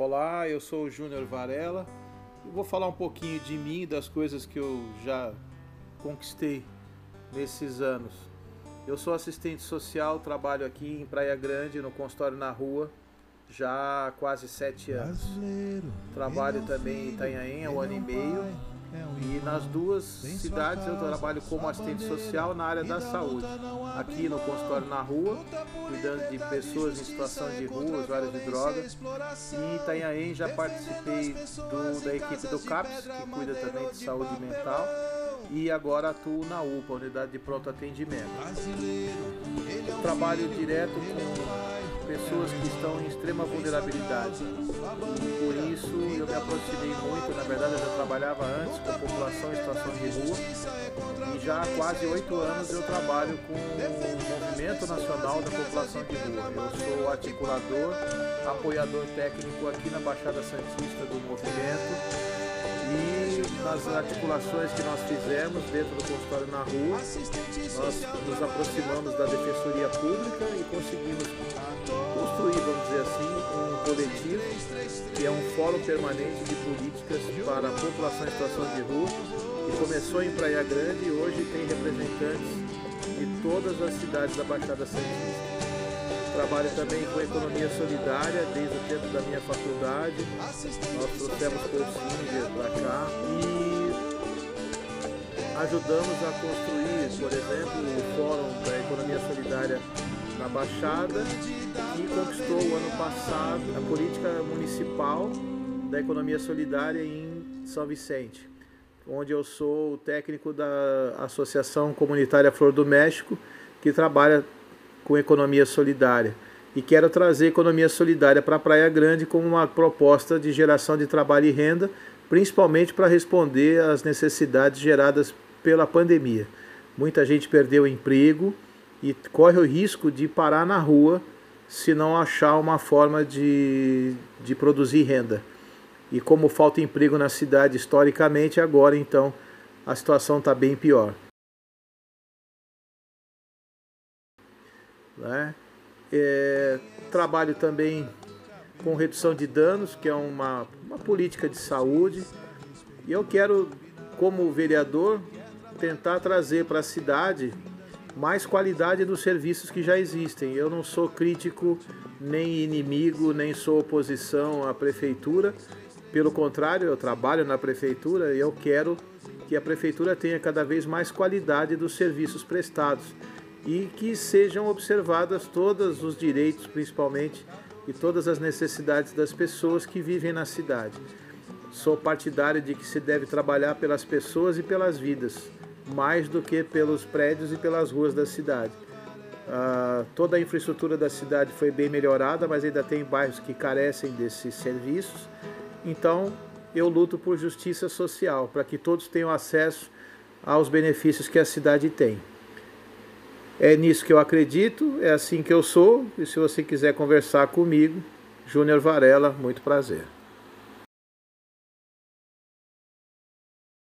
Olá, eu sou o Júnior Varela e vou falar um pouquinho de mim, das coisas que eu já conquistei nesses anos. Eu sou assistente social, trabalho aqui em Praia Grande, no consultório na rua, já há quase sete anos. Trabalho também em Itanhaém há um ano e meio e nas duas cidades eu trabalho como assistente social na área da saúde. Aqui no consultório na rua, cuidando de pessoas em situação de rua, usuários de drogas. E em Itanhaém já participei do, da equipe do CAPS, que cuida também de saúde mental. E agora atuo na UPA, Unidade de Pronto Atendimento. Eu trabalho direto com pessoas que estão em extrema vulnerabilidade. Por isso aproximei muito, na verdade eu já trabalhava antes com população em situação de rua e já há quase oito anos eu trabalho com o Movimento Nacional da População de Rua. Eu sou articulador, apoiador técnico aqui na Baixada Santista do movimento e nas articulações que nós fizemos dentro do consultório na rua, nós nos aproximamos da Defensoria Pública e conseguimos construir, vamos dizer assim, um coletivo que é um fórum permanente de políticas para a população em situação de rua, que começou em Praia Grande e hoje tem representantes de todas as cidades da Baixada Santista. Trabalho também com economia solidária desde o tempo da minha faculdade. Nós trouxemos cursinhos para cá e ajudamos a construir, por exemplo, o Fórum da Economia Solidária na Baixada, que conquistou o ano passado a política municipal da economia solidária em São Vicente, onde eu sou o técnico da Associação Comunitária Flor do México, que trabalha com economia solidária. E quero trazer economia solidária para a Praia Grande como uma proposta de geração de trabalho e renda, principalmente para responder às necessidades geradas pela pandemia. Muita gente perdeu o emprego e corre o risco de parar na rua se não achar uma forma de, de produzir renda. E como falta emprego na cidade historicamente, agora então a situação está bem pior. Né? É, trabalho também com redução de danos, que é uma, uma política de saúde. E eu quero, como vereador, tentar trazer para a cidade mais qualidade dos serviços que já existem. Eu não sou crítico, nem inimigo, nem sou oposição à prefeitura. Pelo contrário, eu trabalho na prefeitura e eu quero que a prefeitura tenha cada vez mais qualidade dos serviços prestados e que sejam observadas todos os direitos, principalmente, e todas as necessidades das pessoas que vivem na cidade. Sou partidário de que se deve trabalhar pelas pessoas e pelas vidas, mais do que pelos prédios e pelas ruas da cidade. Uh, toda a infraestrutura da cidade foi bem melhorada, mas ainda tem bairros que carecem desses serviços. Então, eu luto por justiça social, para que todos tenham acesso aos benefícios que a cidade tem. É nisso que eu acredito, é assim que eu sou. E se você quiser conversar comigo, Júnior Varela, muito prazer.